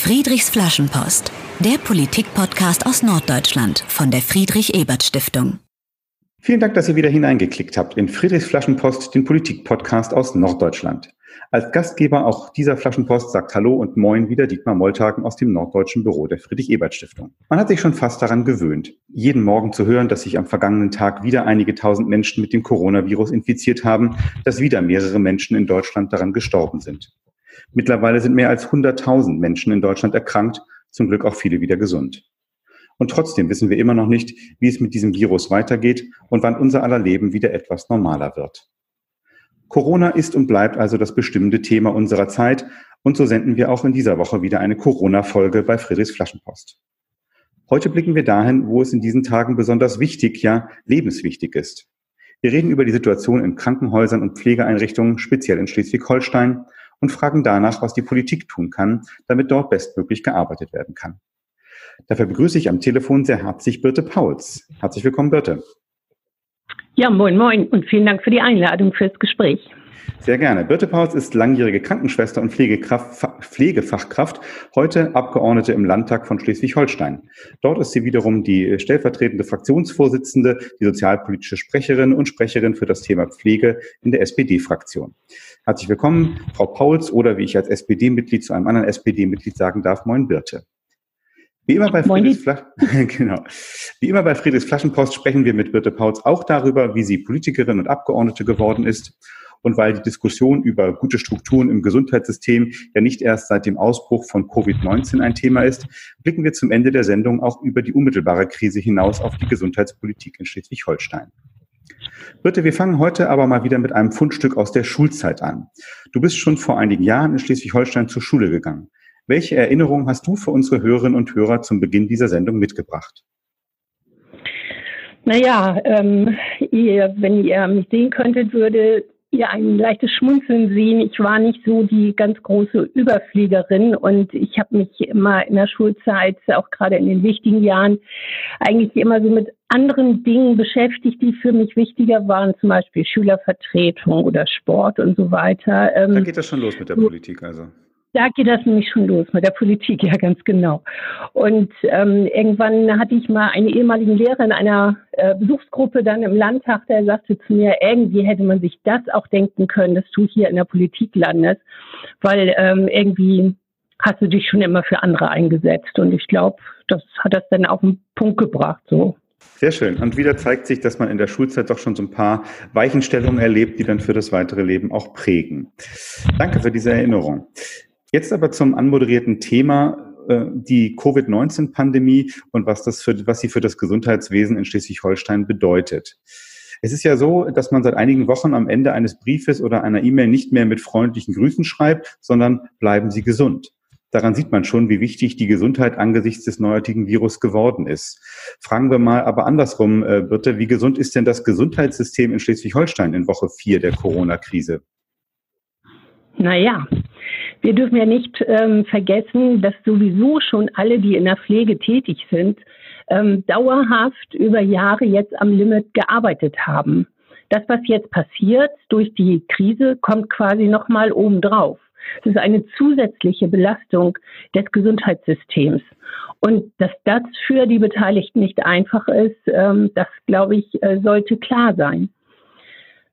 Friedrichs Flaschenpost, der Politik-Podcast aus Norddeutschland von der Friedrich-Ebert-Stiftung. Vielen Dank, dass ihr wieder hineingeklickt habt in Friedrichs Flaschenpost, den Politik-Podcast aus Norddeutschland. Als Gastgeber auch dieser Flaschenpost sagt Hallo und Moin wieder Dietmar Molltagen aus dem norddeutschen Büro der Friedrich-Ebert-Stiftung. Man hat sich schon fast daran gewöhnt, jeden Morgen zu hören, dass sich am vergangenen Tag wieder einige tausend Menschen mit dem Coronavirus infiziert haben, dass wieder mehrere Menschen in Deutschland daran gestorben sind. Mittlerweile sind mehr als 100.000 Menschen in Deutschland erkrankt, zum Glück auch viele wieder gesund. Und trotzdem wissen wir immer noch nicht, wie es mit diesem Virus weitergeht und wann unser aller Leben wieder etwas normaler wird. Corona ist und bleibt also das bestimmende Thema unserer Zeit und so senden wir auch in dieser Woche wieder eine Corona-Folge bei Friedrichs Flaschenpost. Heute blicken wir dahin, wo es in diesen Tagen besonders wichtig, ja lebenswichtig ist. Wir reden über die Situation in Krankenhäusern und Pflegeeinrichtungen, speziell in Schleswig-Holstein, und fragen danach, was die Politik tun kann, damit dort bestmöglich gearbeitet werden kann. Dafür begrüße ich am Telefon sehr herzlich Birte Pauls. Herzlich willkommen, Birte. Ja, moin, moin und vielen Dank für die Einladung fürs Gespräch. Sehr gerne. Birte Pauls ist langjährige Krankenschwester und Pflegefachkraft, heute Abgeordnete im Landtag von Schleswig-Holstein. Dort ist sie wiederum die stellvertretende Fraktionsvorsitzende, die sozialpolitische Sprecherin und Sprecherin für das Thema Pflege in der SPD-Fraktion. Herzlich willkommen, Frau Pauls, oder wie ich als SPD-Mitglied zu einem anderen SPD-Mitglied sagen darf, moin Birte. Wie immer bei Friedrichs, genau. Wie immer bei Friedrichs Flaschenpost sprechen wir mit Birte Pauls auch darüber, wie sie Politikerin und Abgeordnete geworden ist. Und weil die Diskussion über gute Strukturen im Gesundheitssystem ja nicht erst seit dem Ausbruch von Covid-19 ein Thema ist, blicken wir zum Ende der Sendung auch über die unmittelbare Krise hinaus auf die Gesundheitspolitik in Schleswig-Holstein. Birte, wir fangen heute aber mal wieder mit einem Fundstück aus der Schulzeit an. Du bist schon vor einigen Jahren in Schleswig-Holstein zur Schule gegangen. Welche Erinnerungen hast du für unsere Hörerinnen und Hörer zum Beginn dieser Sendung mitgebracht? Naja, ähm, ihr, wenn ihr mich sehen könntet, würde ihr ein leichtes Schmunzeln sehen. Ich war nicht so die ganz große Überfliegerin und ich habe mich immer in der Schulzeit, auch gerade in den wichtigen Jahren, eigentlich immer so mit anderen Dingen beschäftigt, die für mich wichtiger waren, zum Beispiel Schülervertretung oder Sport und so weiter. Ähm, da geht das schon los mit der Politik also. Da geht das nämlich schon los mit der Politik, ja ganz genau. Und ähm, irgendwann hatte ich mal einen ehemaligen Lehrer in einer äh, Besuchsgruppe dann im Landtag, der sagte zu mir, irgendwie hätte man sich das auch denken können, dass du hier in der Politik landest, weil ähm, irgendwie hast du dich schon immer für andere eingesetzt. Und ich glaube, das hat das dann auf den Punkt gebracht, so. Sehr schön. Und wieder zeigt sich, dass man in der Schulzeit doch schon so ein paar Weichenstellungen erlebt, die dann für das weitere Leben auch prägen. Danke für diese Erinnerung. Jetzt aber zum anmoderierten Thema äh, die Covid-19-Pandemie und was das für, was sie für das Gesundheitswesen in Schleswig-Holstein bedeutet. Es ist ja so, dass man seit einigen Wochen am Ende eines Briefes oder einer E-Mail nicht mehr mit freundlichen Grüßen schreibt, sondern bleiben Sie gesund. Daran sieht man schon, wie wichtig die Gesundheit angesichts des neuartigen Virus geworden ist. Fragen wir mal aber andersrum, äh, Birte, wie gesund ist denn das Gesundheitssystem in Schleswig-Holstein in Woche 4 der Corona-Krise? Naja, wir dürfen ja nicht ähm, vergessen, dass sowieso schon alle, die in der Pflege tätig sind, ähm, dauerhaft über Jahre jetzt am Limit gearbeitet haben. Das, was jetzt passiert durch die Krise, kommt quasi nochmal obendrauf. Es ist eine zusätzliche Belastung des Gesundheitssystems. Und dass das für die Beteiligten nicht einfach ist, ähm, das, glaube ich, äh, sollte klar sein.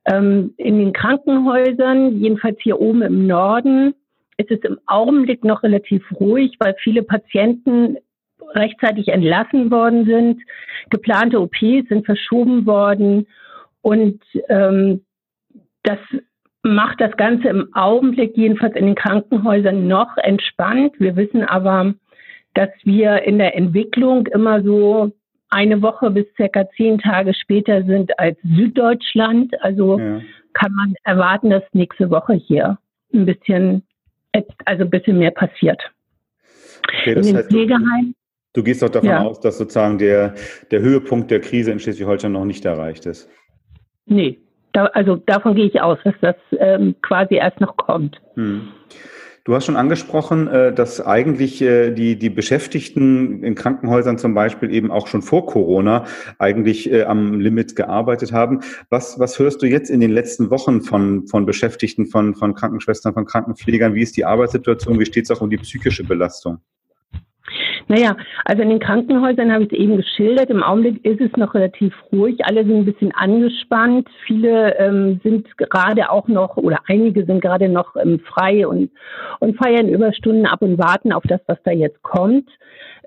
Ähm, in den Krankenhäusern, jedenfalls hier oben im Norden, ist es im Augenblick noch relativ ruhig, weil viele Patienten rechtzeitig entlassen worden sind. Geplante OPs sind verschoben worden und ähm, das macht das Ganze im Augenblick jedenfalls in den Krankenhäusern noch entspannt. Wir wissen aber, dass wir in der Entwicklung immer so eine Woche bis circa zehn Tage später sind als Süddeutschland. Also ja. kann man erwarten, dass nächste Woche hier ein bisschen also ein bisschen mehr passiert. Okay, in den heißt, Pflegeheimen. Du, du gehst doch davon ja. aus, dass sozusagen der, der Höhepunkt der Krise in Schleswig-Holstein noch nicht erreicht ist. Nee, da, also davon gehe ich aus, dass das ähm, quasi erst noch kommt. Hm. Du hast schon angesprochen, äh, dass eigentlich äh, die, die Beschäftigten in Krankenhäusern zum Beispiel eben auch schon vor Corona eigentlich äh, am Limit gearbeitet haben. Was, was hörst du jetzt in den letzten Wochen von, von Beschäftigten, von, von Krankenschwestern, von Krankenpflegern? Wie ist die Arbeitssituation? Wie steht es auch um die psychische Belastung? Naja, also in den Krankenhäusern habe ich es eben geschildert. Im Augenblick ist es noch relativ ruhig. Alle sind ein bisschen angespannt. Viele ähm, sind gerade auch noch, oder einige sind gerade noch ähm, frei und, und feiern Überstunden ab und warten auf das, was da jetzt kommt.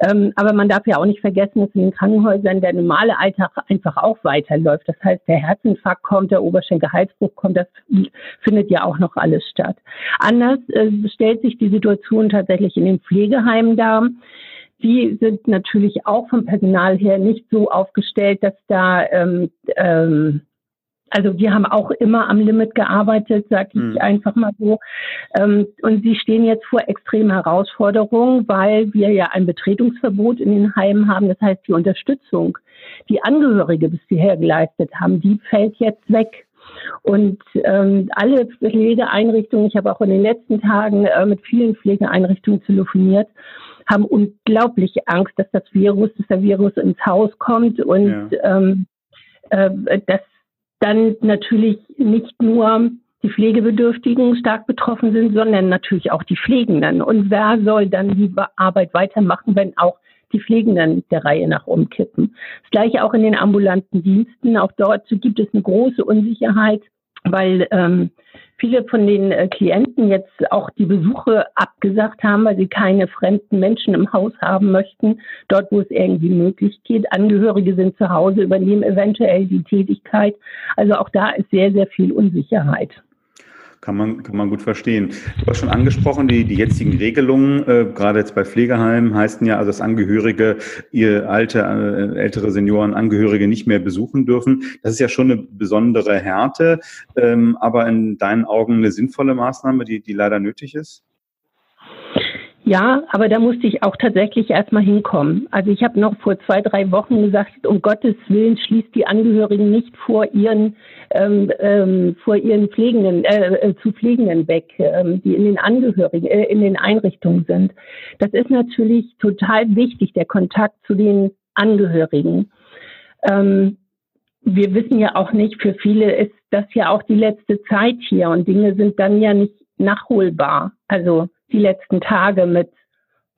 Ähm, aber man darf ja auch nicht vergessen, dass in den Krankenhäusern der normale Alltag einfach auch weiterläuft. Das heißt, der Herzinfarkt kommt, der Oberschenkelhalsbruch kommt, das findet ja auch noch alles statt. Anders äh, stellt sich die Situation tatsächlich in den Pflegeheimen dar. Die sind natürlich auch vom Personal her nicht so aufgestellt, dass da ähm, ähm, also wir haben auch immer am Limit gearbeitet, sage ich mhm. einfach mal so. Ähm, und sie stehen jetzt vor extremen Herausforderungen, weil wir ja ein Betretungsverbot in den Heimen haben. Das heißt, die Unterstützung, die Angehörige bisher geleistet haben, die fällt jetzt weg. Und ähm, alle Pflegeeinrichtungen, ich habe auch in den letzten Tagen äh, mit vielen Pflegeeinrichtungen telefoniert, haben unglaubliche Angst, dass das Virus, dass der Virus ins Haus kommt und ja. ähm, äh, dass dann natürlich nicht nur die Pflegebedürftigen stark betroffen sind, sondern natürlich auch die Pflegenden. Und wer soll dann die Arbeit weitermachen, wenn auch die Pflegenden der Reihe nach umkippen? Das gleiche auch in den ambulanten Diensten. Auch dort gibt es eine große Unsicherheit, weil ähm, viele von den äh, Klienten jetzt auch die Besuche abgesagt haben, weil sie keine fremden Menschen im Haus haben möchten, dort wo es irgendwie möglich geht. Angehörige sind zu Hause, übernehmen eventuell die Tätigkeit. Also auch da ist sehr, sehr viel Unsicherheit. Kann man, kann man gut verstehen. Du hast schon angesprochen, die, die jetzigen Regelungen, äh, gerade jetzt bei Pflegeheimen, heißen ja, also dass Angehörige ihr alte, äh, ältere Senioren, Angehörige nicht mehr besuchen dürfen. Das ist ja schon eine besondere Härte, ähm, aber in deinen Augen eine sinnvolle Maßnahme, die, die leider nötig ist? Ja, aber da musste ich auch tatsächlich erstmal hinkommen. Also ich habe noch vor zwei, drei Wochen gesagt, um Gottes Willen schließt die Angehörigen nicht vor ihren ähm, ähm, vor ihren Pflegenden äh, äh, zu Pflegenden weg, ähm, die in den Angehörigen äh, in den Einrichtungen sind. Das ist natürlich total wichtig, der Kontakt zu den Angehörigen. Ähm, wir wissen ja auch nicht, für viele ist das ja auch die letzte Zeit hier und Dinge sind dann ja nicht nachholbar. Also die letzten Tage mit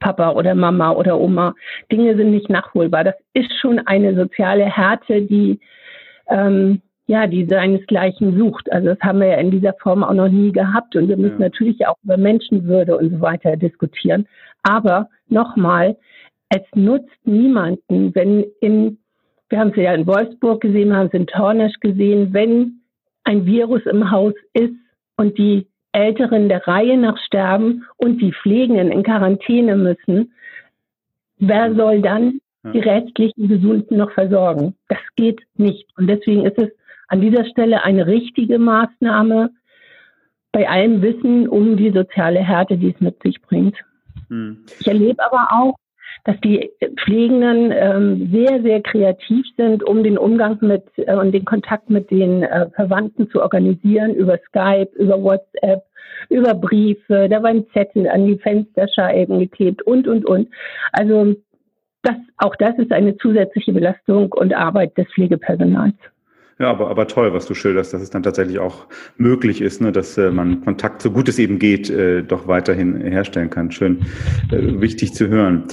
Papa oder Mama oder Oma. Dinge sind nicht nachholbar. Das ist schon eine soziale Härte, die ähm, ja, die seinesgleichen sucht. Also das haben wir ja in dieser Form auch noch nie gehabt. Und wir müssen ja. natürlich auch über Menschenwürde und so weiter diskutieren. Aber nochmal, es nutzt niemanden, wenn in, wir haben es ja in Wolfsburg gesehen, wir haben es in Tornesch gesehen, wenn ein Virus im Haus ist und die Älteren der Reihe nach sterben und die Pflegenden in Quarantäne müssen, wer soll dann die restlichen Gesunden noch versorgen? Das geht nicht. Und deswegen ist es an dieser Stelle eine richtige Maßnahme bei allem Wissen um die soziale Härte, die es mit sich bringt. Hm. Ich erlebe aber auch, dass die Pflegenden ähm, sehr, sehr kreativ sind, um den Umgang mit äh, und den Kontakt mit den äh, Verwandten zu organisieren, über Skype, über WhatsApp, über Briefe, da waren Zettel an die Fensterscheiben geklebt und, und, und. Also das, auch das ist eine zusätzliche Belastung und Arbeit des Pflegepersonals. Ja, aber, aber toll, was du schilderst, dass es dann tatsächlich auch möglich ist, ne, dass äh, man Kontakt, so gut es eben geht, äh, doch weiterhin herstellen kann. Schön, äh, wichtig zu hören.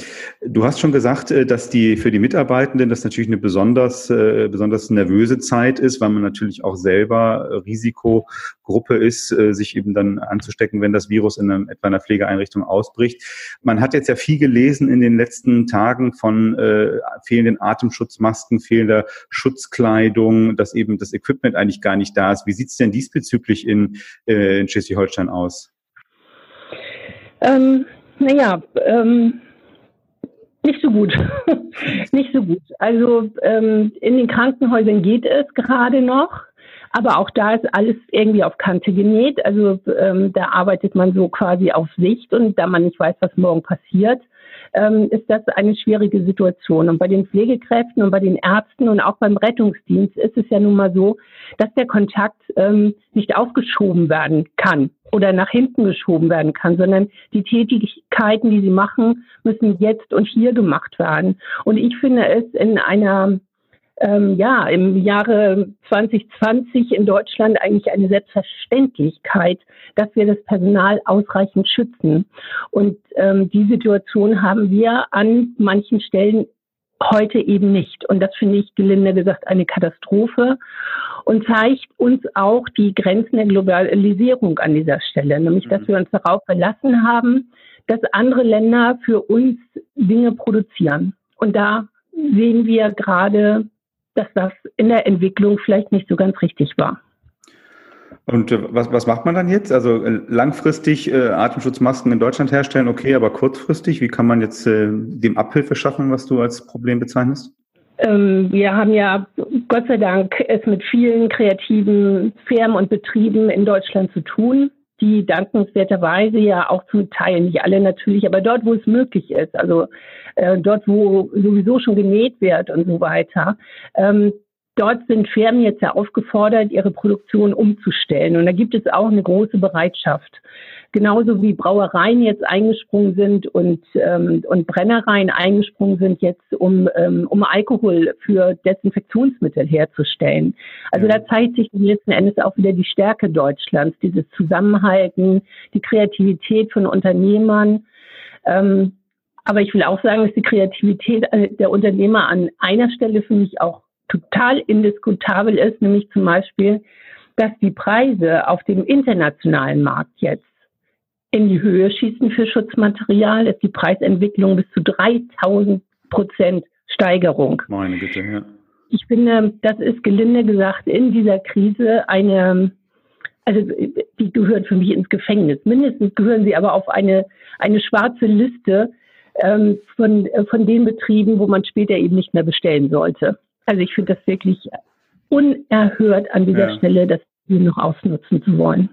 Du hast schon gesagt, äh, dass die für die Mitarbeitenden das natürlich eine besonders, äh, besonders nervöse Zeit ist, weil man natürlich auch selber Risikogruppe ist, äh, sich eben dann anzustecken, wenn das Virus in einem, etwa einer Pflegeeinrichtung ausbricht. Man hat jetzt ja viel gelesen in den letzten Tagen von äh, fehlenden Atemschutzmasken, fehlender Schutzkleidung, dass eben das Equipment eigentlich gar nicht da ist. Wie sieht es denn diesbezüglich in, äh, in Schleswig-Holstein aus? Ähm, naja, ähm, nicht so gut. nicht so gut. Also ähm, in den Krankenhäusern geht es gerade noch. Aber auch da ist alles irgendwie auf Kante genäht. Also ähm, da arbeitet man so quasi auf Sicht und da man nicht weiß, was morgen passiert, ähm, ist das eine schwierige Situation. Und bei den Pflegekräften und bei den Ärzten und auch beim Rettungsdienst ist es ja nun mal so, dass der Kontakt ähm, nicht aufgeschoben werden kann oder nach hinten geschoben werden kann, sondern die Tätigkeiten, die sie machen, müssen jetzt und hier gemacht werden. Und ich finde es in einer ähm, ja im Jahre 2020 in Deutschland eigentlich eine Selbstverständlichkeit, dass wir das Personal ausreichend schützen. Und ähm, die Situation haben wir an manchen Stellen heute eben nicht. Und das finde ich gelinde gesagt eine Katastrophe und zeigt uns auch die Grenzen der Globalisierung an dieser Stelle, nämlich dass mhm. wir uns darauf verlassen haben, dass andere Länder für uns Dinge produzieren. Und da sehen wir gerade, dass das in der Entwicklung vielleicht nicht so ganz richtig war. Und äh, was, was macht man dann jetzt? Also äh, langfristig äh, Atemschutzmasken in Deutschland herstellen, okay, aber kurzfristig, wie kann man jetzt äh, dem Abhilfe schaffen, was du als Problem bezeichnest? Ähm, wir haben ja Gott sei Dank es mit vielen kreativen Firmen und Betrieben in Deutschland zu tun, die dankenswerterweise ja auch zum Teil, nicht alle natürlich, aber dort, wo es möglich ist, also äh, dort, wo sowieso schon genäht wird und so weiter, ähm, dort sind Firmen jetzt ja aufgefordert, ihre Produktion umzustellen. Und da gibt es auch eine große Bereitschaft. Genauso wie Brauereien jetzt eingesprungen sind und, ähm, und Brennereien eingesprungen sind jetzt, um, ähm, um Alkohol für Desinfektionsmittel herzustellen. Also ja. da zeigt sich letzten Endes auch wieder die Stärke Deutschlands, dieses Zusammenhalten, die Kreativität von Unternehmern. Ähm, aber ich will auch sagen, dass die Kreativität der Unternehmer an einer Stelle für mich auch total indiskutabel ist, nämlich zum Beispiel, dass die Preise auf dem internationalen Markt jetzt in die Höhe schießen für Schutzmaterial, dass die Preisentwicklung bis zu 3000 Prozent Steigerung. Meine Güte, ja. Ich finde, das ist gelinde gesagt in dieser Krise eine, also die gehören für mich ins Gefängnis. Mindestens gehören sie aber auf eine, eine schwarze Liste ähm, von, von den Betrieben, wo man später eben nicht mehr bestellen sollte. Also ich finde das wirklich unerhört an dieser ja. Stelle, das noch ausnutzen zu wollen.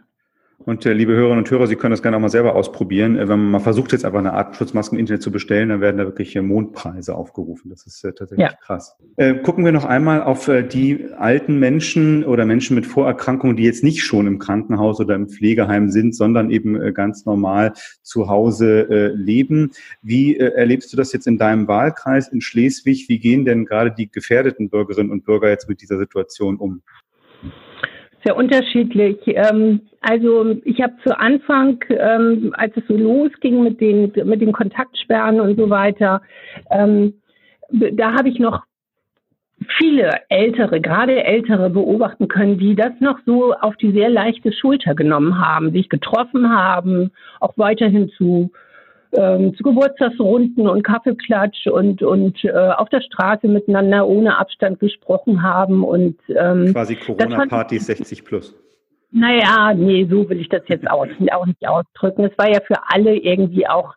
Und äh, liebe Hörerinnen und Hörer, Sie können das gerne auch mal selber ausprobieren. Äh, wenn man mal versucht, jetzt einfach eine Atemschutzmaske im Internet zu bestellen, dann werden da wirklich äh, Mondpreise aufgerufen. Das ist äh, tatsächlich ja. krass. Äh, gucken wir noch einmal auf äh, die alten Menschen oder Menschen mit Vorerkrankungen, die jetzt nicht schon im Krankenhaus oder im Pflegeheim sind, sondern eben äh, ganz normal zu Hause äh, leben. Wie äh, erlebst du das jetzt in deinem Wahlkreis in Schleswig? Wie gehen denn gerade die gefährdeten Bürgerinnen und Bürger jetzt mit dieser Situation um? Sehr unterschiedlich. Ähm, also ich habe zu Anfang, ähm, als es so losging mit den, mit den Kontaktsperren und so weiter, ähm, da habe ich noch viele Ältere, gerade Ältere beobachten können, die das noch so auf die sehr leichte Schulter genommen haben, sich getroffen haben, auch weiterhin zu ähm, zu Geburtstagsrunden und Kaffeeklatsch und, und äh, auf der Straße miteinander ohne Abstand gesprochen haben. Und, ähm, Quasi Corona-Party 60 plus. Naja, nee, so will ich das jetzt auch, auch nicht ausdrücken. Es war ja für alle irgendwie auch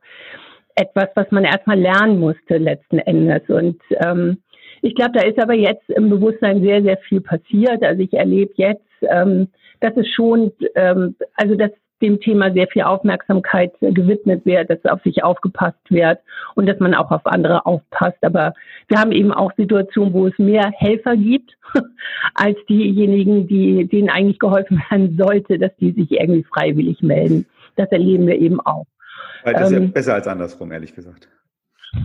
etwas, was man erstmal lernen musste letzten Endes. Und ähm, ich glaube, da ist aber jetzt im Bewusstsein sehr, sehr viel passiert. Also ich erlebe jetzt, ähm, dass es schon, ähm, also dass dem Thema sehr viel Aufmerksamkeit gewidmet wird, dass auf sich aufgepasst wird und dass man auch auf andere aufpasst. Aber wir haben eben auch Situationen, wo es mehr Helfer gibt als diejenigen, die, denen eigentlich geholfen werden sollte, dass die sich irgendwie freiwillig melden. Das erleben wir eben auch. Weil das ist ja ähm, besser als andersrum, ehrlich gesagt.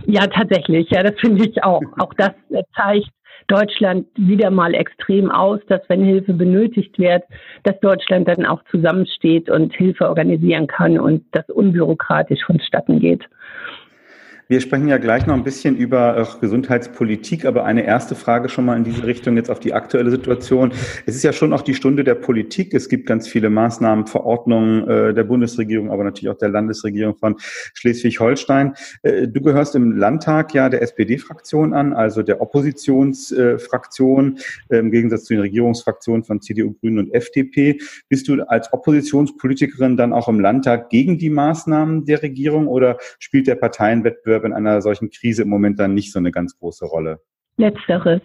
Ja, tatsächlich. Ja, das finde ich auch. Auch das zeigt, Deutschland wieder mal extrem aus, dass wenn Hilfe benötigt wird, dass Deutschland dann auch zusammensteht und Hilfe organisieren kann und das unbürokratisch vonstatten geht. Wir sprechen ja gleich noch ein bisschen über äh, Gesundheitspolitik, aber eine erste Frage schon mal in diese Richtung jetzt auf die aktuelle Situation. Es ist ja schon auch die Stunde der Politik. Es gibt ganz viele Maßnahmen, Verordnungen äh, der Bundesregierung, aber natürlich auch der Landesregierung von Schleswig-Holstein. Äh, du gehörst im Landtag ja der SPD-Fraktion an, also der Oppositionsfraktion, im Gegensatz zu den Regierungsfraktionen von CDU, Grünen und FDP. Bist du als Oppositionspolitikerin dann auch im Landtag gegen die Maßnahmen der Regierung oder spielt der Parteienwettbewerb Wettbewerb in einer solchen Krise im Moment dann nicht so eine ganz große Rolle? Letzteres.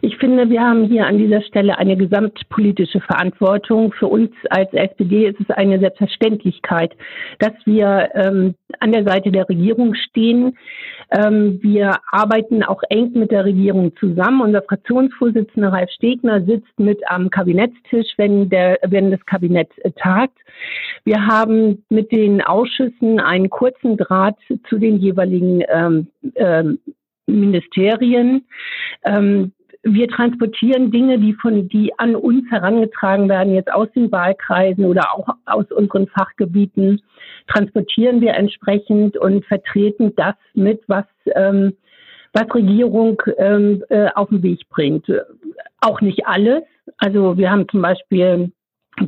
Ich finde, wir haben hier an dieser Stelle eine gesamtpolitische Verantwortung. Für uns als SPD ist es eine Selbstverständlichkeit, dass wir ähm, an der Seite der Regierung stehen. Ähm, wir arbeiten auch eng mit der Regierung zusammen. Unser Fraktionsvorsitzender Ralf Stegner sitzt mit am Kabinettstisch, wenn, der, wenn das Kabinett äh, tagt. Wir haben mit den Ausschüssen einen kurzen Draht zu den jeweiligen ähm, ähm, Ministerien. Ähm, wir transportieren Dinge, die von, die an uns herangetragen werden, jetzt aus den Wahlkreisen oder auch aus unseren Fachgebieten, transportieren wir entsprechend und vertreten das mit, was, ähm, was Regierung ähm, äh, auf den Weg bringt. Auch nicht alles. Also wir haben zum Beispiel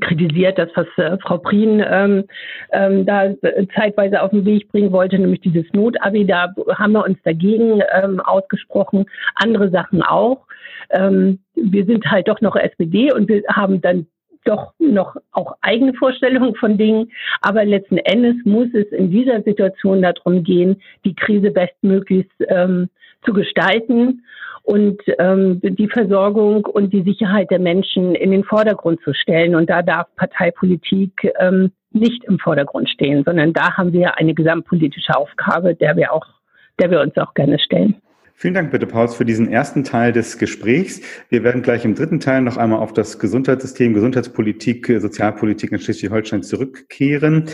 kritisiert, das, was äh, Frau Prien ähm, ähm, da äh, zeitweise auf den Weg bringen wollte, nämlich dieses Not-Abi. Da haben wir uns dagegen ähm, ausgesprochen. Andere Sachen auch. Ähm, wir sind halt doch noch SPD und wir haben dann doch noch auch eigene Vorstellungen von Dingen. Aber letzten Endes muss es in dieser Situation darum gehen, die Krise bestmöglichst ähm, zu gestalten und ähm, die Versorgung und die Sicherheit der Menschen in den Vordergrund zu stellen. Und da darf Parteipolitik ähm, nicht im Vordergrund stehen, sondern da haben wir eine gesamtpolitische Aufgabe, der wir auch, der wir uns auch gerne stellen. Vielen Dank bitte, Pauls, für diesen ersten Teil des Gesprächs. Wir werden gleich im dritten Teil noch einmal auf das Gesundheitssystem, Gesundheitspolitik, Sozialpolitik in Schleswig-Holstein zurückkehren.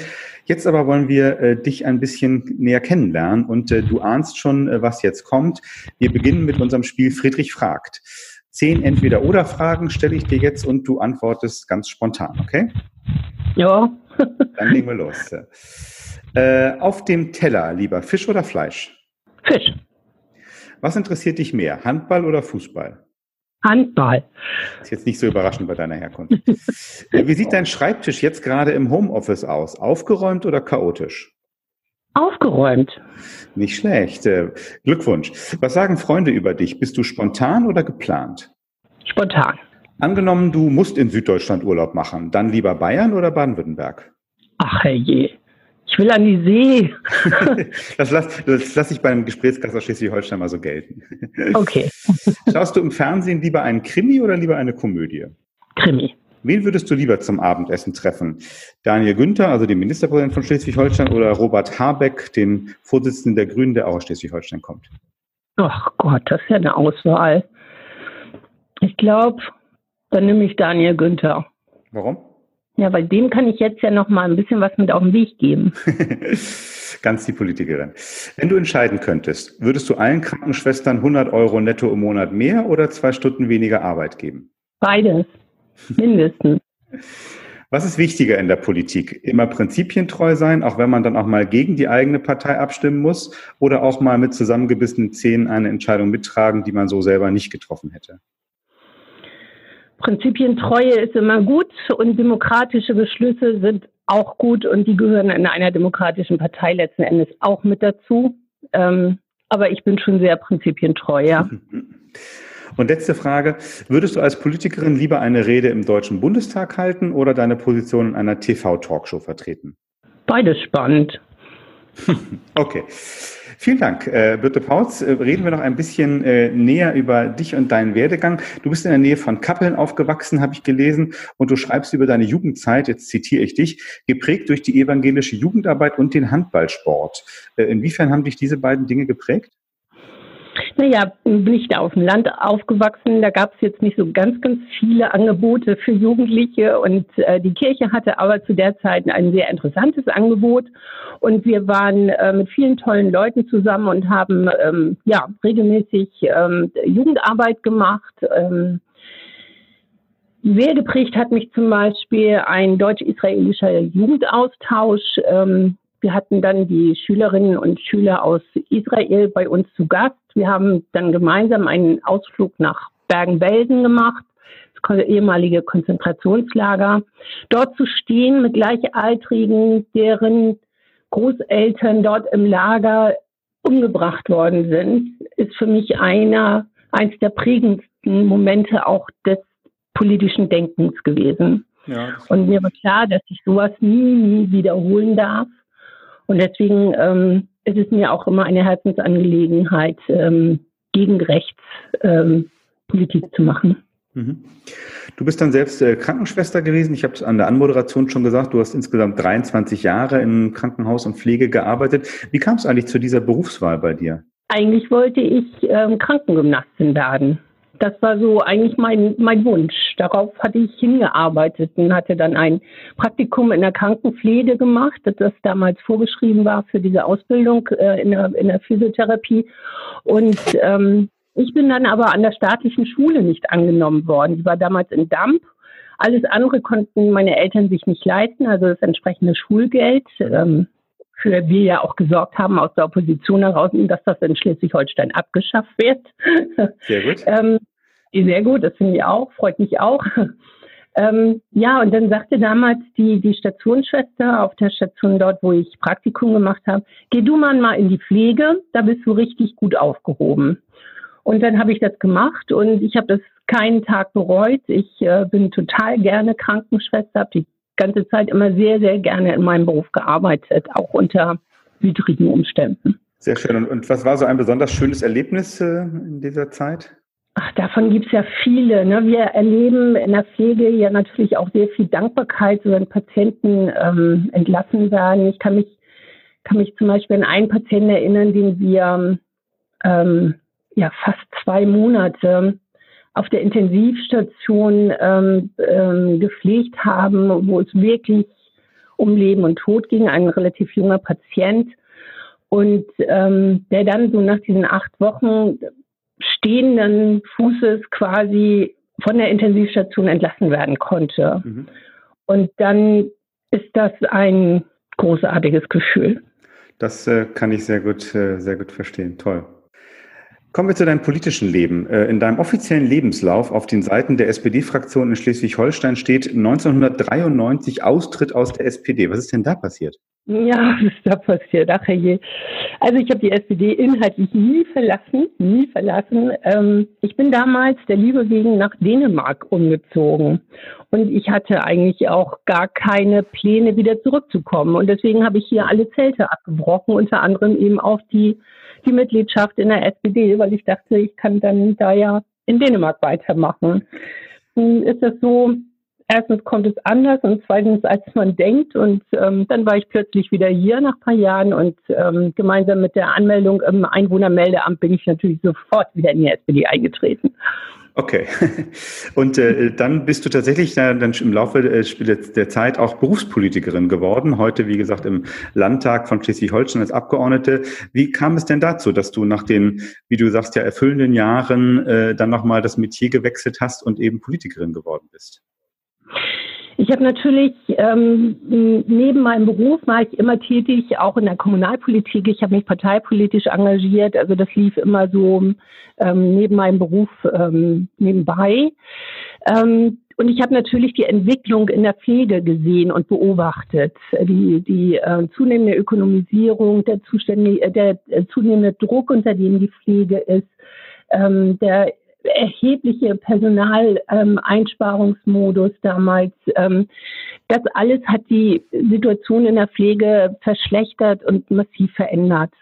Jetzt aber wollen wir äh, dich ein bisschen näher kennenlernen und äh, du ahnst schon, äh, was jetzt kommt. Wir beginnen mit unserem Spiel Friedrich fragt. Zehn Entweder-Oder-Fragen stelle ich dir jetzt und du antwortest ganz spontan, okay? Ja. Dann legen wir los. Äh, auf dem Teller lieber Fisch oder Fleisch? Fisch. Was interessiert dich mehr, Handball oder Fußball? Handball. Ist jetzt nicht so überraschend bei deiner Herkunft. Äh, wie sieht dein Schreibtisch jetzt gerade im Homeoffice aus? Aufgeräumt oder chaotisch? Aufgeräumt. Nicht schlecht. Äh, Glückwunsch. Was sagen Freunde über dich? Bist du spontan oder geplant? Spontan. Angenommen, du musst in Süddeutschland Urlaub machen, dann lieber Bayern oder Baden-Württemberg? Ach herrje. Ich will an die See. das lasse lass ich beim Gesprächsgast aus Schleswig-Holstein mal so gelten. Okay. Schaust du im Fernsehen lieber einen Krimi oder lieber eine Komödie? Krimi. Wen würdest du lieber zum Abendessen treffen? Daniel Günther, also den Ministerpräsidenten von Schleswig-Holstein, oder Robert Habeck, den Vorsitzenden der Grünen, der auch aus Schleswig-Holstein kommt? Ach Gott, das ist ja eine Auswahl. Ich glaube, dann nehme ich Daniel Günther. Warum? Ja, weil dem kann ich jetzt ja noch mal ein bisschen was mit auf den Weg geben. Ganz die Politikerin. Wenn du entscheiden könntest, würdest du allen Krankenschwestern 100 Euro netto im Monat mehr oder zwei Stunden weniger Arbeit geben? Beides. Mindestens. Was ist wichtiger in der Politik? Immer prinzipientreu sein, auch wenn man dann auch mal gegen die eigene Partei abstimmen muss oder auch mal mit zusammengebissenen Zähnen eine Entscheidung mittragen, die man so selber nicht getroffen hätte? Prinzipientreue ist immer gut und demokratische Beschlüsse sind auch gut und die gehören in einer demokratischen Partei letzten Endes auch mit dazu. Ähm, aber ich bin schon sehr prinzipientreu, ja. Und letzte Frage. Würdest du als Politikerin lieber eine Rede im Deutschen Bundestag halten oder deine Position in einer TV-Talkshow vertreten? Beides spannend. Okay. Vielen Dank, äh, Birte Pautz. Äh, reden wir noch ein bisschen äh, näher über dich und deinen Werdegang. Du bist in der Nähe von Kappeln aufgewachsen, habe ich gelesen, und du schreibst über deine Jugendzeit, jetzt zitiere ich dich, geprägt durch die evangelische Jugendarbeit und den Handballsport. Äh, inwiefern haben dich diese beiden Dinge geprägt? Naja, bin ich da auf dem Land aufgewachsen. Da gab es jetzt nicht so ganz, ganz viele Angebote für Jugendliche. Und äh, die Kirche hatte aber zu der Zeit ein sehr interessantes Angebot. Und wir waren äh, mit vielen tollen Leuten zusammen und haben ähm, ja regelmäßig ähm, Jugendarbeit gemacht. Ähm, sehr geprägt hat mich zum Beispiel ein deutsch-israelischer Jugendaustausch. Ähm, wir hatten dann die Schülerinnen und Schüler aus Israel bei uns zu Gast. Wir haben dann gemeinsam einen Ausflug nach Bergen-Belsen gemacht, das ehemalige Konzentrationslager. Dort zu stehen mit Gleichaltrigen, deren Großeltern dort im Lager umgebracht worden sind, ist für mich einer, eins der prägendsten Momente auch des politischen Denkens gewesen. Ja, und mir war klar, dass ich sowas nie, nie wiederholen darf. Und deswegen ähm, ist es mir auch immer eine Herzensangelegenheit, ähm, gegen rechts ähm, Politik zu machen. Mhm. Du bist dann selbst äh, Krankenschwester gewesen. Ich habe es an der Anmoderation schon gesagt, du hast insgesamt 23 Jahre im Krankenhaus und Pflege gearbeitet. Wie kam es eigentlich zu dieser Berufswahl bei dir? Eigentlich wollte ich ähm, Krankengymnastin werden das war so eigentlich mein, mein Wunsch. Darauf hatte ich hingearbeitet und hatte dann ein Praktikum in der Krankenpflege gemacht, das damals vorgeschrieben war für diese Ausbildung äh, in, der, in der Physiotherapie. Und ähm, Ich bin dann aber an der staatlichen Schule nicht angenommen worden. Die war damals in Damp. Alles andere konnten meine Eltern sich nicht leisten, also das entsprechende Schulgeld, ähm, für wir ja auch gesorgt haben aus der Opposition heraus, dass das in Schleswig-Holstein abgeschafft wird. Sehr gut. ähm, sehr gut, das finde ich auch, freut mich auch. Ähm, ja, und dann sagte damals die, die Stationsschwester auf der Station dort, wo ich Praktikum gemacht habe, geh du mal mal in die Pflege, da bist du richtig gut aufgehoben. Und dann habe ich das gemacht und ich habe das keinen Tag bereut. Ich äh, bin total gerne Krankenschwester, habe die ganze Zeit immer sehr, sehr gerne in meinem Beruf gearbeitet, auch unter widrigen Umständen. Sehr schön. Und, und was war so ein besonders schönes Erlebnis äh, in dieser Zeit? Ach, davon gibt es ja viele. Ne? Wir erleben in der Pflege ja natürlich auch sehr viel Dankbarkeit, wenn Patienten ähm, entlassen werden. Ich kann mich, kann mich zum Beispiel an einen Patienten erinnern, den wir ähm, ja fast zwei Monate auf der Intensivstation ähm, ähm, gepflegt haben, wo es wirklich um Leben und Tod ging, ein relativ junger Patient. Und ähm, der dann so nach diesen acht Wochen stehenden Fußes quasi von der Intensivstation entlassen werden konnte. Mhm. Und dann ist das ein großartiges Gefühl. Das äh, kann ich sehr gut, äh, sehr gut verstehen. Toll. Kommen wir zu deinem politischen Leben. Äh, in deinem offiziellen Lebenslauf auf den Seiten der SPD-Fraktion in Schleswig-Holstein steht 1993 Austritt aus der SPD. Was ist denn da passiert? Ja, was ist da passiert? Ach je. Also ich habe die SPD inhaltlich nie verlassen, nie verlassen. Ähm, ich bin damals der Liebe wegen nach Dänemark umgezogen. Und ich hatte eigentlich auch gar keine Pläne, wieder zurückzukommen. Und deswegen habe ich hier alle Zelte abgebrochen, unter anderem eben auch die die Mitgliedschaft in der SPD, weil ich dachte, ich kann dann da ja in Dänemark weitermachen. Nun ist es so, erstens kommt es anders und zweitens, als man denkt. Und ähm, dann war ich plötzlich wieder hier nach ein paar Jahren und ähm, gemeinsam mit der Anmeldung im Einwohnermeldeamt bin ich natürlich sofort wieder in die SPD eingetreten. Okay. Und äh, dann bist du tatsächlich dann im Laufe der Zeit auch Berufspolitikerin geworden. Heute, wie gesagt, im Landtag von Schleswig-Holstein als Abgeordnete. Wie kam es denn dazu, dass du nach den, wie du sagst, ja erfüllenden Jahren äh, dann nochmal das Metier gewechselt hast und eben Politikerin geworden bist? Ich habe natürlich ähm, neben meinem Beruf war ich immer tätig, auch in der Kommunalpolitik. Ich habe mich parteipolitisch engagiert. Also das lief immer so ähm, neben meinem Beruf ähm, nebenbei. Ähm, und ich habe natürlich die Entwicklung in der Pflege gesehen und beobachtet. Die, die äh, zunehmende Ökonomisierung, der, zuständige, der äh, zunehmende Druck, unter dem die Pflege ist, ähm, der erhebliche Personaleinsparungsmodus damals. Ähm, das alles hat die Situation in der Pflege verschlechtert und massiv verändert.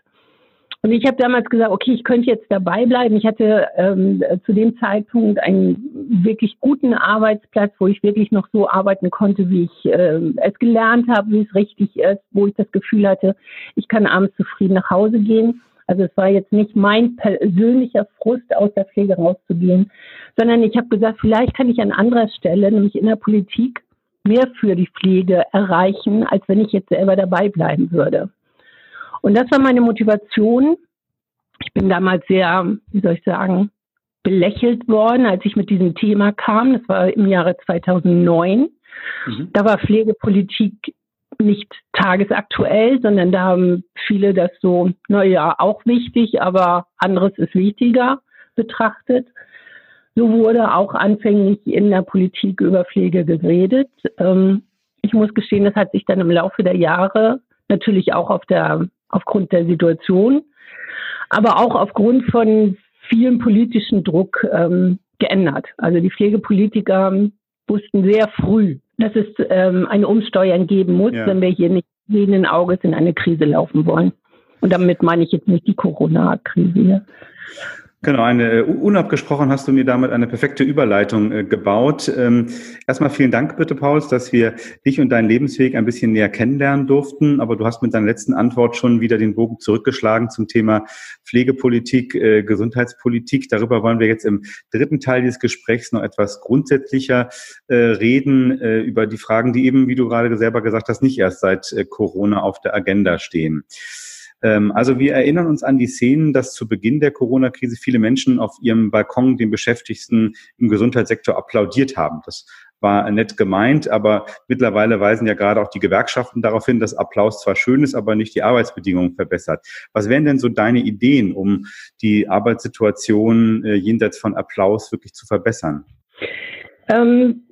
Und ich habe damals gesagt, okay, ich könnte jetzt dabei bleiben. Ich hatte ähm, zu dem Zeitpunkt einen wirklich guten Arbeitsplatz, wo ich wirklich noch so arbeiten konnte, wie ich äh, es gelernt habe, wie es richtig ist, wo ich das Gefühl hatte, ich kann abends zufrieden nach Hause gehen. Also es war jetzt nicht mein persönlicher Frust, aus der Pflege rauszugehen, sondern ich habe gesagt, vielleicht kann ich an anderer Stelle, nämlich in der Politik, mehr für die Pflege erreichen, als wenn ich jetzt selber dabei bleiben würde. Und das war meine Motivation. Ich bin damals sehr, wie soll ich sagen, belächelt worden, als ich mit diesem Thema kam. Das war im Jahre 2009. Mhm. Da war Pflegepolitik nicht tagesaktuell, sondern da haben viele das so, naja, auch wichtig, aber anderes ist wichtiger betrachtet. So wurde auch anfänglich in der Politik über Pflege geredet. Ähm, ich muss gestehen, das hat sich dann im Laufe der Jahre natürlich auch auf der, aufgrund der Situation, aber auch aufgrund von vielen politischen Druck ähm, geändert. Also die Pflegepolitiker wussten sehr früh, dass es ähm, ein Umsteuern geben muss, ja. wenn wir hier nicht sehenden Auges in eine Krise laufen wollen. Und damit meine ich jetzt nicht die Corona-Krise. Genau, eine äh, unabgesprochen hast du mir damit eine perfekte Überleitung äh, gebaut. Ähm, erstmal vielen Dank bitte, Pauls, dass wir dich und deinen Lebensweg ein bisschen näher kennenlernen durften. Aber du hast mit deiner letzten Antwort schon wieder den Bogen zurückgeschlagen zum Thema Pflegepolitik, äh, Gesundheitspolitik. Darüber wollen wir jetzt im dritten Teil dieses Gesprächs noch etwas grundsätzlicher äh, reden, äh, über die Fragen, die eben, wie du gerade selber gesagt hast, nicht erst seit äh, Corona auf der Agenda stehen. Ähm, also wir erinnern uns an die Szenen, dass zu Beginn der Corona-Krise viele Menschen auf ihrem Balkon den Beschäftigten im Gesundheitssektor applaudiert haben. Das war nett gemeint, aber mittlerweile weisen ja gerade auch die Gewerkschaften darauf hin, dass Applaus zwar schön ist, aber nicht die Arbeitsbedingungen verbessert. Was wären denn so deine Ideen, um die Arbeitssituation äh, jenseits von Applaus wirklich zu verbessern? Ähm,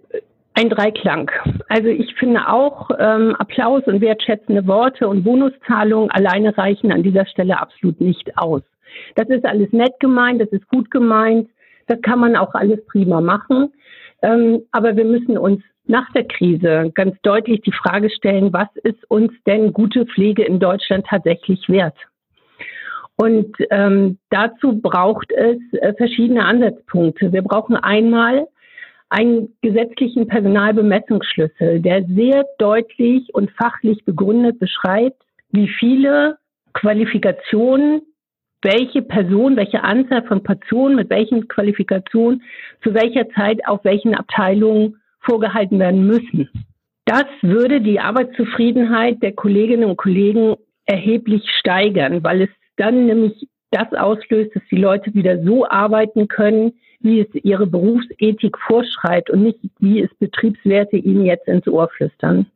ein Dreiklang. Also ich finde auch, ähm, Applaus und wertschätzende Worte und Bonuszahlungen alleine reichen an dieser Stelle absolut nicht aus. Das ist alles nett gemeint, das ist gut gemeint, das kann man auch alles prima machen. Ähm, aber wir müssen uns nach der Krise ganz deutlich die Frage stellen, was ist uns denn gute Pflege in Deutschland tatsächlich wert? Und ähm, dazu braucht es äh, verschiedene Ansatzpunkte. Wir brauchen einmal einen gesetzlichen Personalbemessungsschlüssel, der sehr deutlich und fachlich begründet beschreibt, wie viele Qualifikationen welche Person, welche Anzahl von Personen mit welchen Qualifikationen zu welcher Zeit auf welchen Abteilungen vorgehalten werden müssen. Das würde die Arbeitszufriedenheit der Kolleginnen und Kollegen erheblich steigern, weil es dann nämlich das auslöst, dass die Leute wieder so arbeiten können, wie es ihre Berufsethik vorschreibt und nicht, wie es Betriebswerte ihnen jetzt ins Ohr flüstern.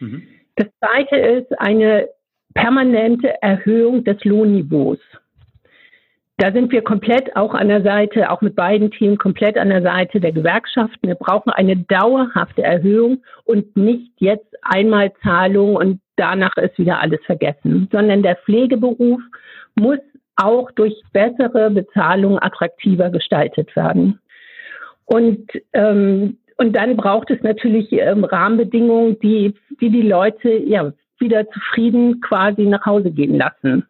Mhm. Das Zweite ist eine permanente Erhöhung des Lohnniveaus. Da sind wir komplett auch an der Seite, auch mit beiden Teams komplett an der Seite der Gewerkschaften. Wir brauchen eine dauerhafte Erhöhung und nicht jetzt einmal Zahlung und danach ist wieder alles vergessen, sondern der Pflegeberuf muss auch durch bessere Bezahlung attraktiver gestaltet werden. Und, ähm, und dann braucht es natürlich ähm, Rahmenbedingungen, die, die die Leute ja wieder zufrieden quasi nach Hause gehen lassen.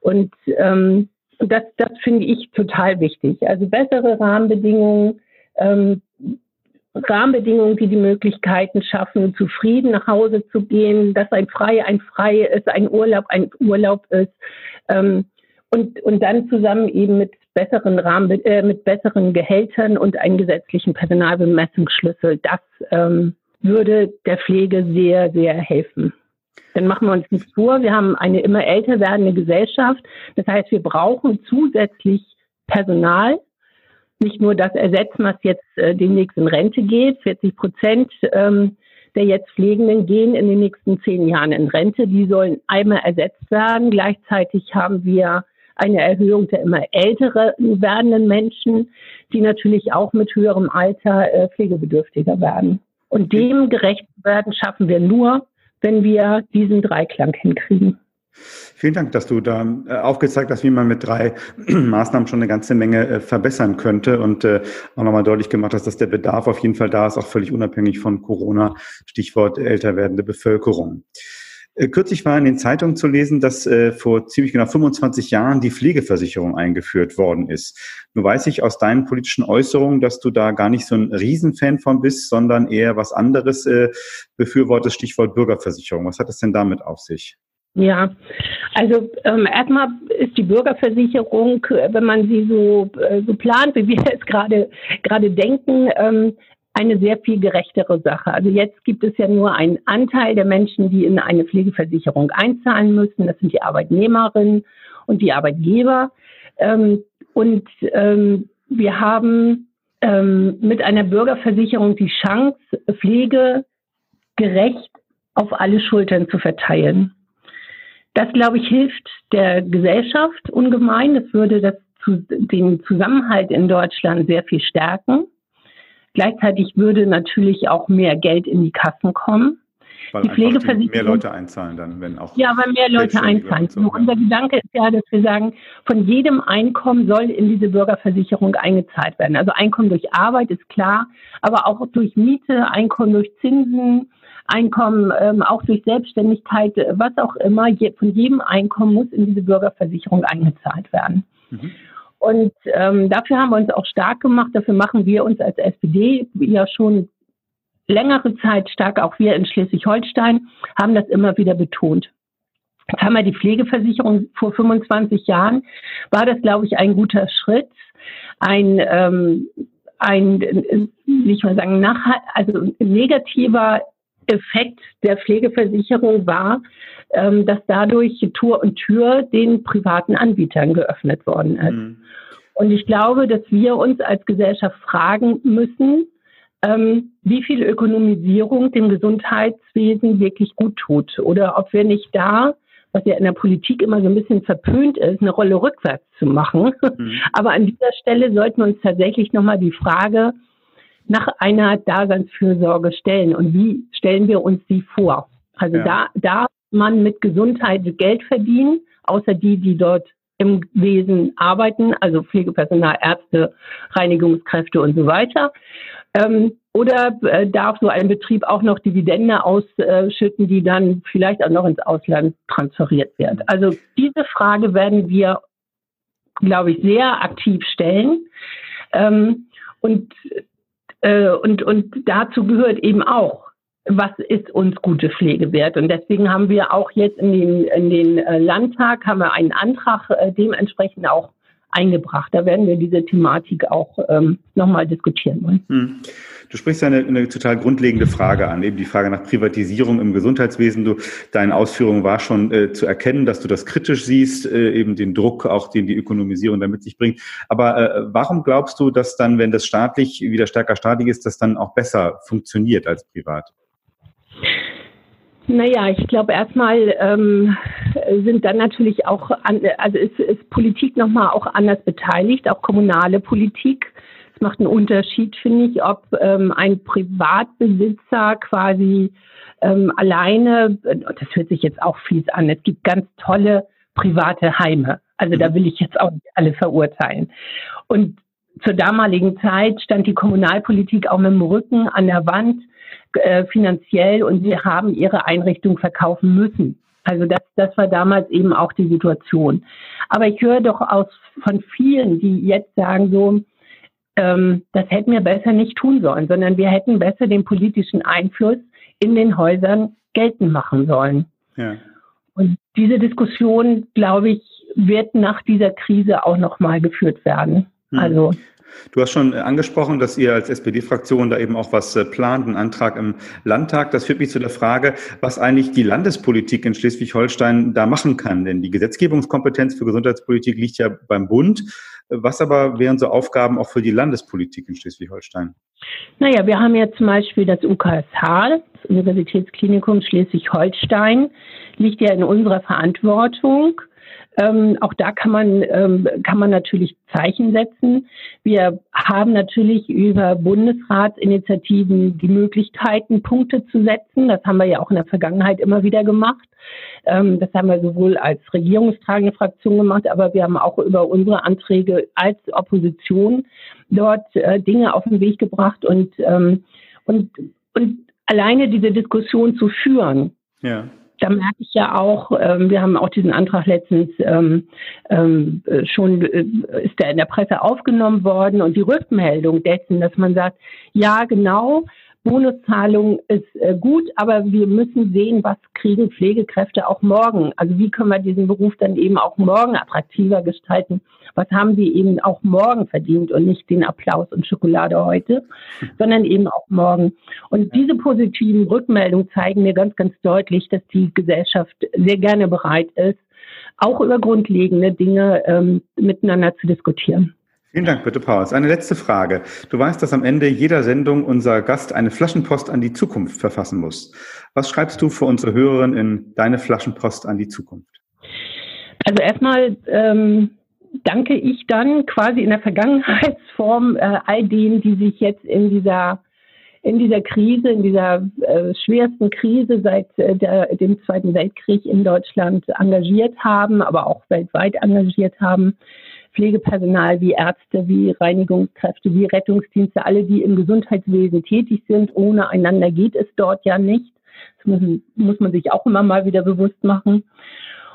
Und ähm, das, das finde ich total wichtig. Also bessere Rahmenbedingungen, ähm, Rahmenbedingungen, die die Möglichkeiten schaffen, zufrieden nach Hause zu gehen, dass ein Frei ein Frei ist, ein Urlaub ein Urlaub ist. Ähm, und, und dann zusammen eben mit besseren Rahmen, äh, mit besseren Gehältern und einem gesetzlichen Personalbemessungsschlüssel. Das ähm, würde der Pflege sehr, sehr helfen. Dann machen wir uns nichts vor. Wir haben eine immer älter werdende Gesellschaft. Das heißt, wir brauchen zusätzlich Personal. Nicht nur das ersetzen, was jetzt äh, demnächst in Rente geht. 40 Prozent ähm, der jetzt Pflegenden gehen in den nächsten zehn Jahren in Rente. Die sollen einmal ersetzt werden. Gleichzeitig haben wir eine Erhöhung der immer älteren werdenden Menschen, die natürlich auch mit höherem Alter äh, pflegebedürftiger werden. Und dem gerecht werden schaffen wir nur, wenn wir diesen Dreiklang hinkriegen. Vielen Dank, dass du da äh, aufgezeigt hast, wie man mit drei Maßnahmen schon eine ganze Menge äh, verbessern könnte und äh, auch nochmal deutlich gemacht hast, dass der Bedarf auf jeden Fall da ist, auch völlig unabhängig von Corona. Stichwort älter werdende Bevölkerung. Äh, kürzlich war in den Zeitungen zu lesen, dass äh, vor ziemlich genau 25 Jahren die Pflegeversicherung eingeführt worden ist. Nur weiß ich aus deinen politischen Äußerungen, dass du da gar nicht so ein Riesenfan von bist, sondern eher was anderes äh, befürwortest, Stichwort Bürgerversicherung. Was hat es denn damit auf sich? Ja, also ähm, erstmal ist die Bürgerversicherung, äh, wenn man sie so, äh, so plant, wie wir es gerade gerade denken, ähm, eine sehr viel gerechtere Sache. Also jetzt gibt es ja nur einen Anteil der Menschen, die in eine Pflegeversicherung einzahlen müssen. Das sind die Arbeitnehmerinnen und die Arbeitgeber. Ähm, und ähm, wir haben ähm, mit einer Bürgerversicherung die Chance, Pflege gerecht auf alle Schultern zu verteilen. Das, glaube ich, hilft der Gesellschaft ungemein. Das würde das, den Zusammenhalt in Deutschland sehr viel stärken. Gleichzeitig würde natürlich auch mehr Geld in die Kassen kommen. Weil die Pflegeversicherung. Mehr Leute einzahlen dann, wenn auch. Ja, weil mehr Leute einzahlen. So, ja. Unser Gedanke ist ja, dass wir sagen, von jedem Einkommen soll in diese Bürgerversicherung eingezahlt werden. Also Einkommen durch Arbeit ist klar, aber auch durch Miete, Einkommen durch Zinsen, Einkommen ähm, auch durch Selbstständigkeit, was auch immer. Je, von jedem Einkommen muss in diese Bürgerversicherung eingezahlt werden. Mhm. Und ähm, dafür haben wir uns auch stark gemacht. Dafür machen wir uns als SPD ja schon längere Zeit stark. Auch wir in Schleswig-Holstein haben das immer wieder betont. Jetzt haben wir die Pflegeversicherung vor 25 Jahren. War das, glaube ich, ein guter Schritt. Ein, ähm, ein wie ich mal sagen, nach, also negativer Effekt der Pflegeversicherung war, ähm, dass dadurch Tour und Tür den privaten Anbietern geöffnet worden ist. Mhm. Und ich glaube, dass wir uns als Gesellschaft fragen müssen, ähm, wie viel Ökonomisierung dem Gesundheitswesen wirklich gut tut oder ob wir nicht da, was ja in der Politik immer so ein bisschen verpönt ist, eine Rolle rückwärts zu machen. Mhm. Aber an dieser Stelle sollten wir uns tatsächlich nochmal die Frage nach einer Daseinsfürsorge stellen und wie stellen wir uns die vor? Also ja. da darf man mit Gesundheit Geld verdienen, außer die, die dort im Wesen arbeiten, also Pflegepersonal, Ärzte, Reinigungskräfte und so weiter. Ähm, oder äh, darf so ein Betrieb auch noch Dividende ausschütten, die dann vielleicht auch noch ins Ausland transferiert wird? Also diese Frage werden wir, glaube ich, sehr aktiv stellen. Ähm, und, äh, und, und dazu gehört eben auch, was ist uns gute Pflege wert? Und deswegen haben wir auch jetzt in den, in den äh, Landtag haben wir einen Antrag äh, dementsprechend auch eingebracht. Da werden wir diese Thematik auch ähm, nochmal diskutieren wollen. Hm. Du sprichst eine, eine total grundlegende Frage an, eben die Frage nach Privatisierung im Gesundheitswesen. Du, deine Ausführung war schon äh, zu erkennen, dass du das kritisch siehst, äh, eben den Druck, auch den die Ökonomisierung damit sich bringt. Aber äh, warum glaubst du, dass dann, wenn das staatlich wieder stärker staatlich ist, das dann auch besser funktioniert als privat? Naja, ich glaube erstmal ähm, sind dann natürlich auch, an, also ist, ist Politik nochmal auch anders beteiligt, auch kommunale Politik. Es macht einen Unterschied, finde ich, ob ähm, ein Privatbesitzer quasi ähm, alleine, das hört sich jetzt auch fies an, es gibt ganz tolle private Heime. Also da mhm. will ich jetzt auch nicht alle verurteilen. Und zur damaligen Zeit stand die Kommunalpolitik auch mit dem Rücken an der Wand äh, finanziell und sie haben ihre Einrichtung verkaufen müssen. Also das, das war damals eben auch die Situation. Aber ich höre doch aus von vielen, die jetzt sagen so, ähm, das hätten wir besser nicht tun sollen, sondern wir hätten besser den politischen Einfluss in den Häusern geltend machen sollen. Ja. Und diese Diskussion, glaube ich, wird nach dieser Krise auch nochmal geführt werden. Hm. Also Du hast schon äh, angesprochen, dass ihr als SPD-Fraktion da eben auch was äh, plant, einen Antrag im Landtag. Das führt mich zu der Frage, was eigentlich die Landespolitik in Schleswig-Holstein da machen kann. Denn die Gesetzgebungskompetenz für Gesundheitspolitik liegt ja beim Bund. Was aber wären so Aufgaben auch für die Landespolitik in Schleswig-Holstein? Naja, wir haben ja zum Beispiel das UKSH, das Universitätsklinikum Schleswig-Holstein, liegt ja in unserer Verantwortung. Ähm, auch da kann man, ähm, kann man natürlich Zeichen setzen. Wir haben natürlich über Bundesratsinitiativen die Möglichkeiten, Punkte zu setzen. Das haben wir ja auch in der Vergangenheit immer wieder gemacht. Ähm, das haben wir sowohl als regierungstragende Fraktion gemacht, aber wir haben auch über unsere Anträge als Opposition dort äh, Dinge auf den Weg gebracht und, ähm, und, und alleine diese Diskussion zu führen. Ja da merke ich ja auch, ähm, wir haben auch diesen Antrag letztens ähm, ähm, schon, äh, ist der in der Presse aufgenommen worden und die Rückmeldung dessen, dass man sagt, ja genau, Bonuszahlung ist äh, gut, aber wir müssen sehen, was kriegen Pflegekräfte auch morgen. Also wie können wir diesen Beruf dann eben auch morgen attraktiver gestalten? Was haben sie eben auch morgen verdient und nicht den Applaus und Schokolade heute, sondern eben auch morgen. Und diese positiven Rückmeldungen zeigen mir ganz, ganz deutlich, dass die Gesellschaft sehr gerne bereit ist, auch über grundlegende Dinge ähm, miteinander zu diskutieren. Vielen Dank, bitte Pauls. Eine letzte Frage. Du weißt, dass am Ende jeder Sendung unser Gast eine Flaschenpost an die Zukunft verfassen muss. Was schreibst du für unsere Hörerin in deine Flaschenpost an die Zukunft? Also erstmal ähm, danke ich dann quasi in der Vergangenheitsform äh, all denen, die sich jetzt in dieser in dieser Krise, in dieser äh, schwersten Krise seit äh, der, dem Zweiten Weltkrieg in Deutschland engagiert haben, aber auch weltweit engagiert haben. Pflegepersonal wie Ärzte, wie Reinigungskräfte, wie Rettungsdienste, alle, die im Gesundheitswesen tätig sind. Ohne einander geht es dort ja nicht. Das muss, muss man sich auch immer mal wieder bewusst machen.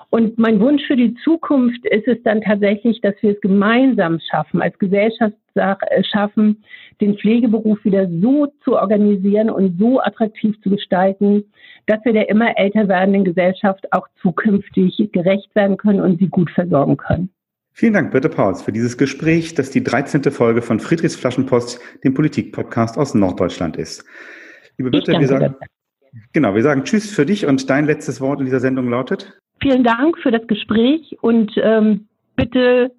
Und mein Wunsch für die Zukunft ist es dann tatsächlich, dass wir es gemeinsam schaffen, als Gesellschaft äh, schaffen, den Pflegeberuf wieder so zu organisieren und so attraktiv zu gestalten, dass wir der immer älter werdenden Gesellschaft auch zukünftig gerecht werden können und sie gut versorgen können. Vielen Dank, Birte Pauls, für dieses Gespräch, das die 13. Folge von Friedrichs Flaschenpost, dem Politik-Podcast aus Norddeutschland ist. Liebe Birte, wir sagen, Genau, wir sagen Tschüss für dich und dein letztes Wort in dieser Sendung lautet? Vielen Dank für das Gespräch und ähm, bitte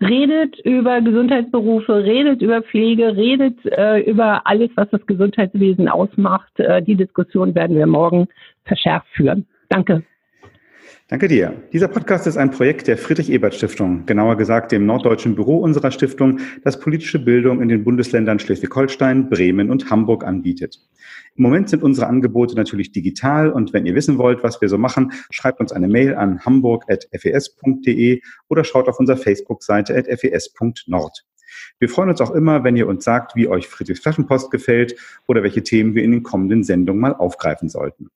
redet über Gesundheitsberufe, redet über Pflege, redet äh, über alles, was das Gesundheitswesen ausmacht. Äh, die Diskussion werden wir morgen verschärft führen. Danke. Danke dir. Dieser Podcast ist ein Projekt der Friedrich-Ebert-Stiftung, genauer gesagt dem norddeutschen Büro unserer Stiftung, das politische Bildung in den Bundesländern Schleswig-Holstein, Bremen und Hamburg anbietet. Im Moment sind unsere Angebote natürlich digital und wenn ihr wissen wollt, was wir so machen, schreibt uns eine Mail an hamburg.fes.de oder schaut auf unserer Facebook-Seite at fes.nord. Wir freuen uns auch immer, wenn ihr uns sagt, wie euch Friedrichs Flaschenpost gefällt oder welche Themen wir in den kommenden Sendungen mal aufgreifen sollten.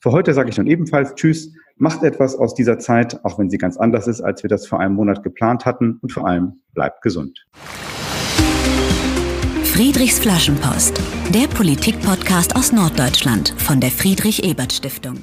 Für heute sage ich nun ebenfalls Tschüss, macht etwas aus dieser Zeit, auch wenn sie ganz anders ist, als wir das vor einem Monat geplant hatten und vor allem bleibt gesund. Friedrichs Flaschenpost, der Politik-Podcast aus Norddeutschland von der Friedrich-Ebert-Stiftung.